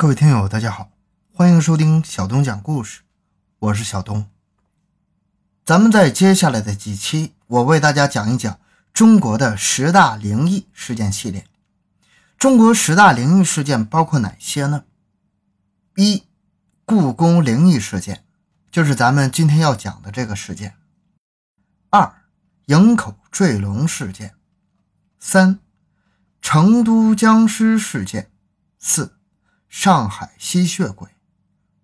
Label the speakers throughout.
Speaker 1: 各位听友，大家好，欢迎收听小东讲故事，我是小东。咱们在接下来的几期，我为大家讲一讲中国的十大灵异事件系列。中国十大灵异事件包括哪些呢？一、故宫灵异事件，就是咱们今天要讲的这个事件。二、营口坠龙事件。三、成都僵尸事件。四。上海吸血鬼，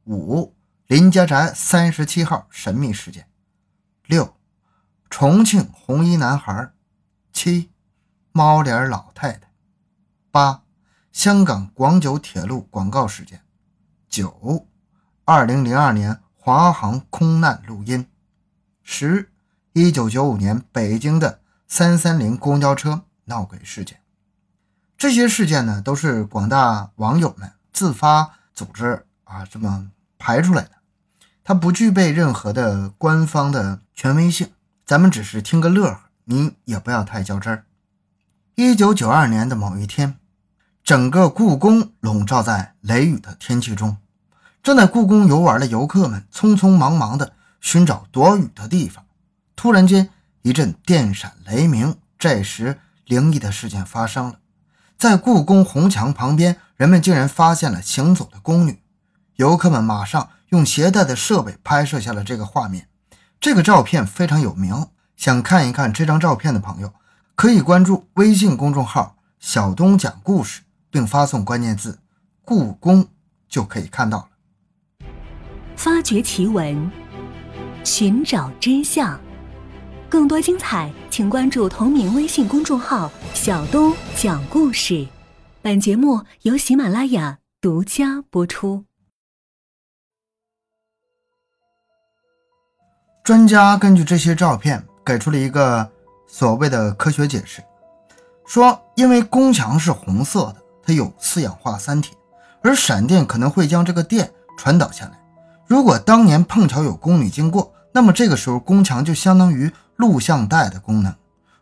Speaker 1: 五林家宅三十七号神秘事件，六重庆红衣男孩，七猫脸老太太，八香港广九铁路广告事件，九二零零二年华航空难录音，十一九九五年北京的三三零公交车闹鬼事件。这些事件呢，都是广大网友们。自发组织啊，这么排出来的，它不具备任何的官方的权威性，咱们只是听个乐呵，您也不要太较真儿。一九九二年的某一天，整个故宫笼罩在雷雨的天气中，正在故宫游玩的游客们匆匆忙忙地寻找躲雨的地方，突然间一阵电闪雷鸣，这时灵异的事件发生了。在故宫红墙旁边，人们竟然发现了行走的宫女。游客们马上用携带的设备拍摄下了这个画面。这个照片非常有名，想看一看这张照片的朋友，可以关注微信公众号“小东讲故事”，并发送关键字“故宫”就可以看到了。
Speaker 2: 发掘奇闻，寻找真相。更多精彩，请关注同名微信公众号“小东讲故事”。本节目由喜马拉雅独家播出。
Speaker 1: 专家根据这些照片给出了一个所谓的科学解释，说因为宫墙是红色的，它有四氧化三铁，而闪电可能会将这个电传导下来。如果当年碰巧有宫女经过，那么这个时候宫墙就相当于。录像带的功能，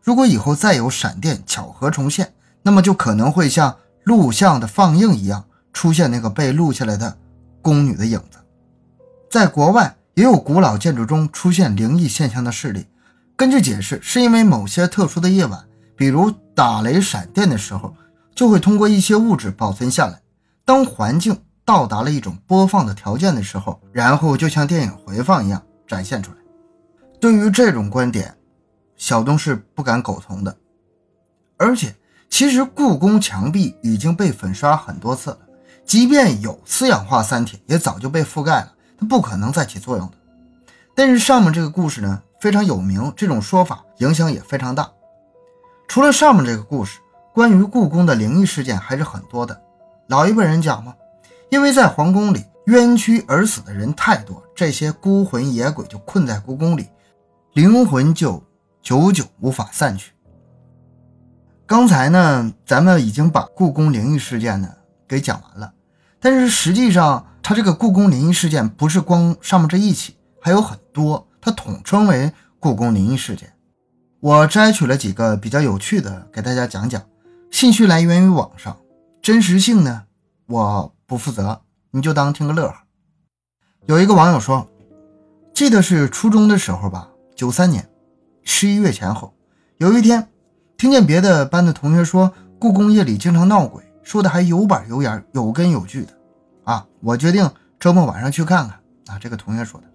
Speaker 1: 如果以后再有闪电巧合重现，那么就可能会像录像的放映一样，出现那个被录下来的宫女的影子。在国外也有古老建筑中出现灵异现象的事例，根据解释，是因为某些特殊的夜晚，比如打雷闪电的时候，就会通过一些物质保存下来。当环境到达了一种播放的条件的时候，然后就像电影回放一样展现出来。对于这种观点，小东是不敢苟同的。而且，其实故宫墙壁已经被粉刷很多次了，即便有四氧化三铁，也早就被覆盖了，它不可能再起作用的。但是上面这个故事呢，非常有名，这种说法影响也非常大。除了上面这个故事，关于故宫的灵异事件还是很多的。老一辈人讲嘛，因为在皇宫里冤屈而死的人太多，这些孤魂野鬼就困在故宫里。灵魂就久久无法散去。刚才呢，咱们已经把故宫灵异事件呢给讲完了，但是实际上，它这个故宫灵异事件不是光上面这一起，还有很多，它统称为故宫灵异事件。我摘取了几个比较有趣的给大家讲讲，信息来源于网上，真实性呢我不负责，你就当听个乐呵。有一个网友说，记得是初中的时候吧。九三年十一月前后，有一天，听见别的班的同学说故宫夜里经常闹鬼，说的还有板有眼、有根有据的。啊，我决定周末晚上去看看。啊，这个同学说的。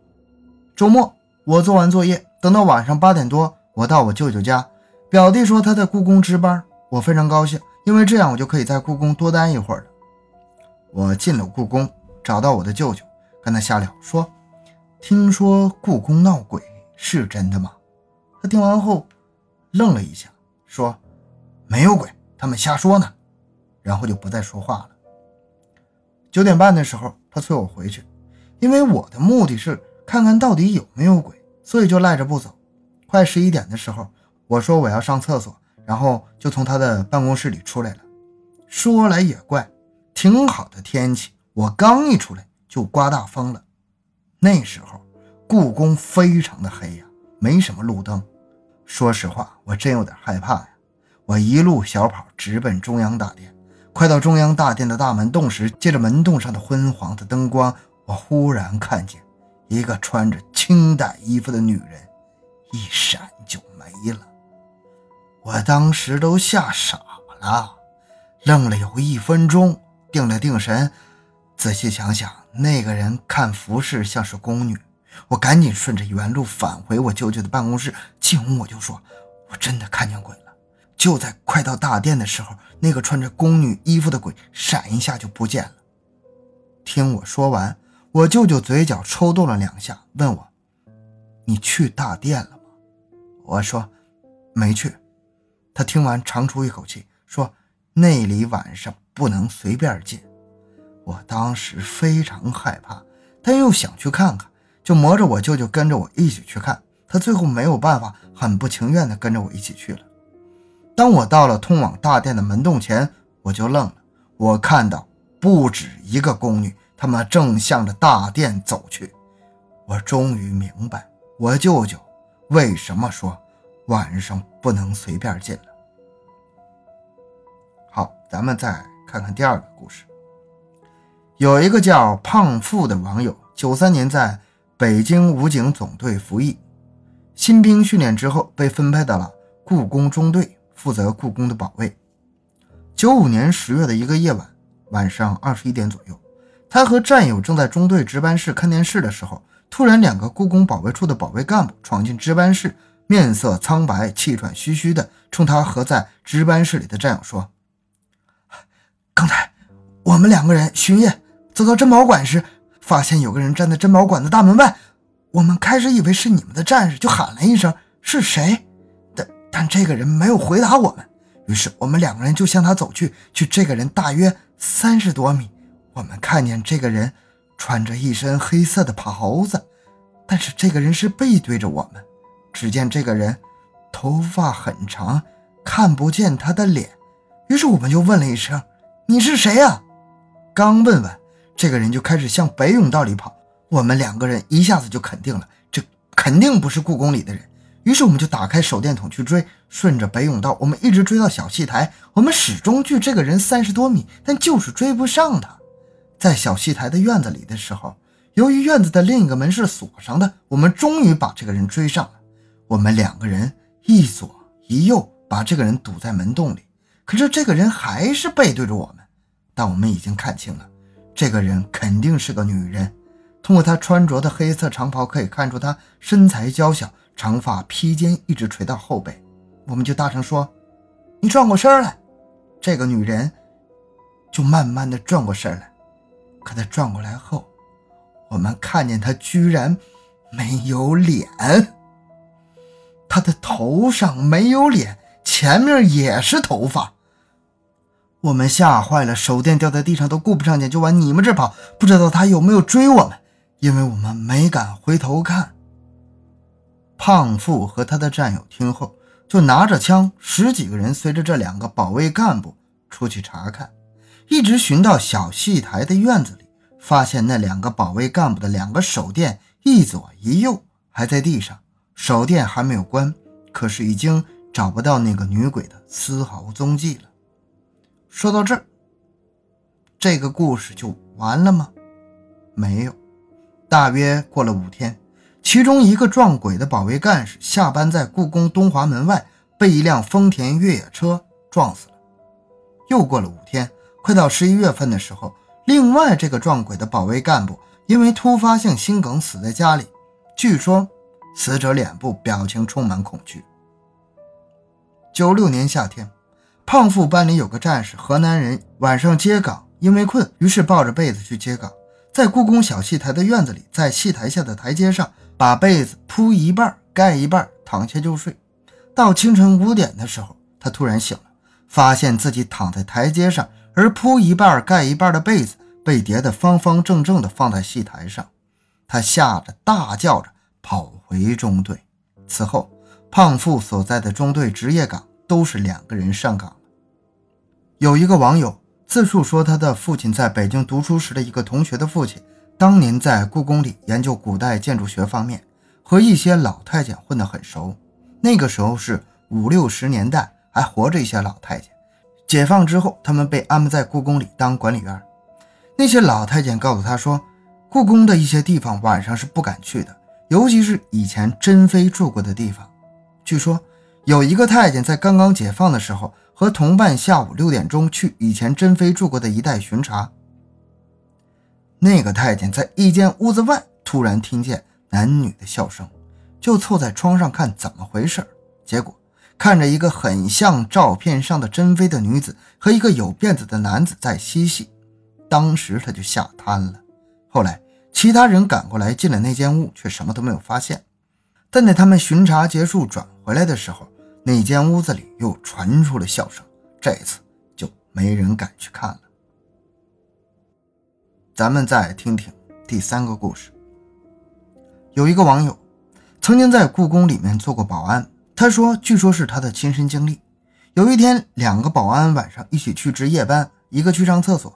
Speaker 1: 周末我做完作业，等到晚上八点多，我到我舅舅家。表弟说他在故宫值班，我非常高兴，因为这样我就可以在故宫多待一会儿了。我进了故宫，找到我的舅舅，跟他瞎聊，说听说故宫闹鬼。是真的吗？他听完后愣了一下，说：“没有鬼，他们瞎说呢。”然后就不再说话了。九点半的时候，他催我回去，因为我的目的是看看到底有没有鬼，所以就赖着不走。快十一点的时候，我说我要上厕所，然后就从他的办公室里出来了。说来也怪，挺好的天气，我刚一出来就刮大风了。那时候。故宫非常的黑呀，没什么路灯。说实话，我真有点害怕呀。我一路小跑直奔中央大殿，快到中央大殿的大门洞时，借着门洞上的昏黄的灯光，我忽然看见一个穿着清代衣服的女人，一闪就没了。我当时都吓傻了，愣了有一分钟，定了定神，仔细想想，那个人看服饰像是宫女。我赶紧顺着原路返回我舅舅的办公室，进屋我就说：“我真的看见鬼了。”就在快到大殿的时候，那个穿着宫女衣服的鬼闪一下就不见了。听我说完，我舅舅嘴角抽动了两下，问我：“你去大殿了吗？”我说：“没去。”他听完长出一口气，说：“那里晚上不能随便进。”我当时非常害怕，但又想去看看，就磨着我舅舅跟着我一起去看。他最后没有办法，很不情愿地跟着我一起去了。当我到了通往大殿的门洞前，我就愣了。我看到不止一个宫女，她们正向着大殿走去。我终于明白我舅舅为什么说晚上不能随便进了。好，咱们再看看第二个故事。有一个叫胖富的网友，九三年在北京武警总队服役，新兵训练之后被分配到了故宫中队。负责故宫的保卫。九五年十月的一个夜晚，晚上二十一点左右，他和战友正在中队值班室看电视的时候，突然两个故宫保卫处的保卫干部闯进值班室，面色苍白、气喘吁吁的冲他和在值班室里的战友说：“刚才我们两个人巡夜，走到珍宝馆时，发现有个人站在珍宝馆的大门外。我们开始以为是你们的战士，就喊了一声：‘是谁？’”但但这个人没有回答我们，于是我们两个人就向他走去。去这个人大约三十多米，我们看见这个人穿着一身黑色的袍子，但是这个人是背对着我们。只见这个人头发很长，看不见他的脸。于是我们就问了一声：“你是谁呀？”刚问完，这个人就开始向北甬道里跑。我们两个人一下子就肯定了，这肯定不是故宫里的人。于是我们就打开手电筒去追，顺着北甬道，我们一直追到小戏台。我们始终距这个人三十多米，但就是追不上他。在小戏台的院子里的时候，由于院子的另一个门是锁上的，我们终于把这个人追上了。我们两个人一左一右把这个人堵在门洞里，可是这个人还是背对着我们。但我们已经看清了，这个人肯定是个女人。通过她穿着的黑色长袍可以看出她身材娇小。长发披肩一直垂到后背，我们就大声说：“你转过身来。”这个女人就慢慢的转过身来。可她转过来后，我们看见她居然没有脸，她的头上没有脸，前面也是头发。我们吓坏了，手电掉在地上都顾不上捡，就往你们这跑。不知道他有没有追我们，因为我们没敢回头看。胖富和他的战友听后，就拿着枪，十几个人随着这两个保卫干部出去查看，一直寻到小戏台的院子里，发现那两个保卫干部的两个手电一左一右还在地上，手电还没有关，可是已经找不到那个女鬼的丝毫踪迹了。说到这儿，这个故事就完了吗？没有，大约过了五天。其中一个撞鬼的保卫干事下班在故宫东华门外被一辆丰田越野车撞死了。又过了五天，快到十一月份的时候，另外这个撞鬼的保卫干部因为突发性心梗死在家里。据说死者脸部表情充满恐惧。九六年夏天，胖富班里有个战士，河南人，晚上接岗，因为困，于是抱着被子去接岗，在故宫小戏台的院子里，在戏台下的台阶上。把被子铺一半，盖一半，躺下就睡。到清晨五点的时候，他突然醒了，发现自己躺在台阶上，而铺一半、盖一半的被子被叠得方方正正地放在戏台上。他吓得大叫着跑回中队。此后，胖富所在的中队值夜岗都是两个人上岗有一个网友自述说，他的父亲在北京读书时的一个同学的父亲。当年在故宫里研究古代建筑学方面，和一些老太监混得很熟。那个时候是五六十年代，还活着一些老太监，解放之后，他们被安排在故宫里当管理员。那些老太监告诉他说，故宫的一些地方晚上是不敢去的，尤其是以前珍妃住过的地方。据说有一个太监在刚刚解放的时候，和同伴下午六点钟去以前珍妃住过的一带巡查。那个太监在一间屋子外突然听见男女的笑声，就凑在窗上看怎么回事结果。看着一个很像照片上的珍妃的女子和一个有辫子的男子在嬉戏，当时他就吓瘫了。后来其他人赶过来进了那间屋，却什么都没有发现。但在他们巡查结束转回来的时候，那间屋子里又传出了笑声。这次就没人敢去看了。咱们再听听第三个故事。有一个网友曾经在故宫里面做过保安。他说：“据说是他的亲身经历。有一天，两个保安晚上一起去值夜班，一个去上厕所，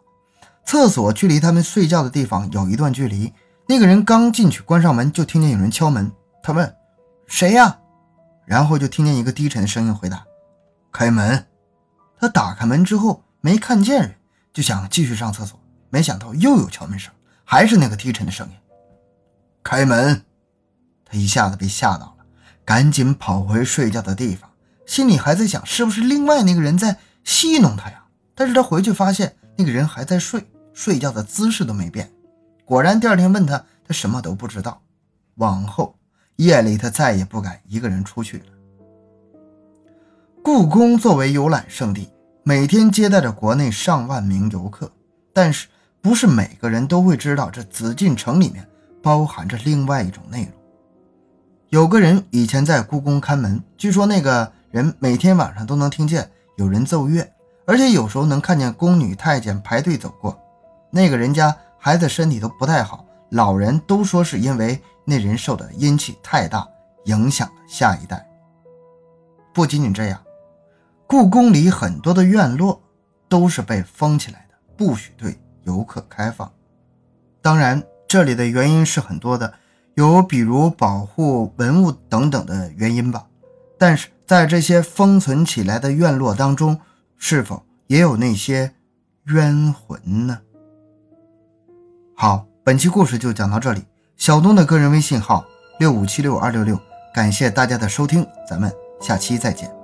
Speaker 1: 厕所距离他们睡觉的地方有一段距离。那个人刚进去，关上门就听见有人敲门。他问：‘谁呀？’然后就听见一个低沉的声音回答：‘开门。’他打开门之后没看见人，就想继续上厕所，没想到又有敲门声，还是那个低沉的声音：‘开门。’他一下子被吓到了。”赶紧跑回睡觉的地方，心里还在想是不是另外那个人在戏弄他呀？但是他回去发现那个人还在睡，睡觉的姿势都没变。果然，第二天问他，他什么都不知道。往后夜里他再也不敢一个人出去了。故宫作为游览胜地，每天接待着国内上万名游客，但是不是每个人都会知道这紫禁城里面包含着另外一种内容。有个人以前在故宫看门，据说那个人每天晚上都能听见有人奏乐，而且有时候能看见宫女太监排队走过。那个人家孩子身体都不太好，老人都说是因为那人受的阴气太大，影响了下一代。不仅仅这样，故宫里很多的院落都是被封起来的，不许对游客开放。当然，这里的原因是很多的。有比如保护文物等等的原因吧，但是在这些封存起来的院落当中，是否也有那些冤魂呢？好，本期故事就讲到这里。小东的个人微信号六五七六二六六，感谢大家的收听，咱们下期再见。